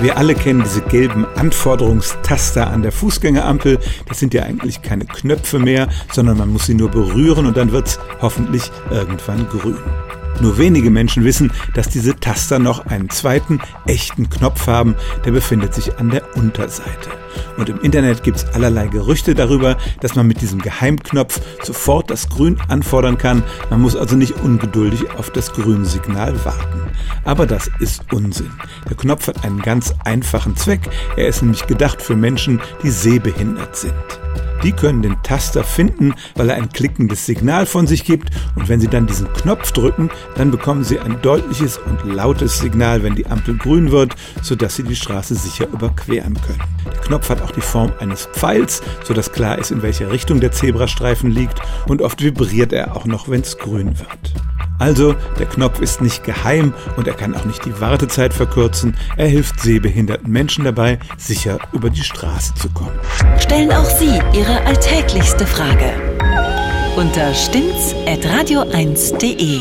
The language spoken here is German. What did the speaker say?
Wir alle kennen diese gelben Anforderungstaster an der Fußgängerampel. Das sind ja eigentlich keine Knöpfe mehr, sondern man muss sie nur berühren und dann wird's hoffentlich irgendwann grün. Nur wenige Menschen wissen, dass diese Taster noch einen zweiten, echten Knopf haben, der befindet sich an der Unterseite. Und im Internet gibt es allerlei Gerüchte darüber, dass man mit diesem Geheimknopf sofort das Grün anfordern kann. Man muss also nicht ungeduldig auf das Grünsignal warten. Aber das ist Unsinn. Der Knopf hat einen ganz einfachen Zweck. Er ist nämlich gedacht für Menschen, die sehbehindert sind. Die können den Taster finden, weil er ein klickendes Signal von sich gibt und wenn Sie dann diesen Knopf drücken, dann bekommen Sie ein deutliches und lautes Signal, wenn die Ampel grün wird, sodass Sie die Straße sicher überqueren können. Der Knopf hat auch die Form eines Pfeils, sodass klar ist, in welcher Richtung der Zebrastreifen liegt und oft vibriert er auch noch, wenn es grün wird. Also, der Knopf ist nicht geheim und er kann auch nicht die Wartezeit verkürzen. Er hilft sehbehinderten Menschen dabei, sicher über die Straße zu kommen. Stellen auch Sie Ihre alltäglichste Frage unter stimmtz.radio1.de.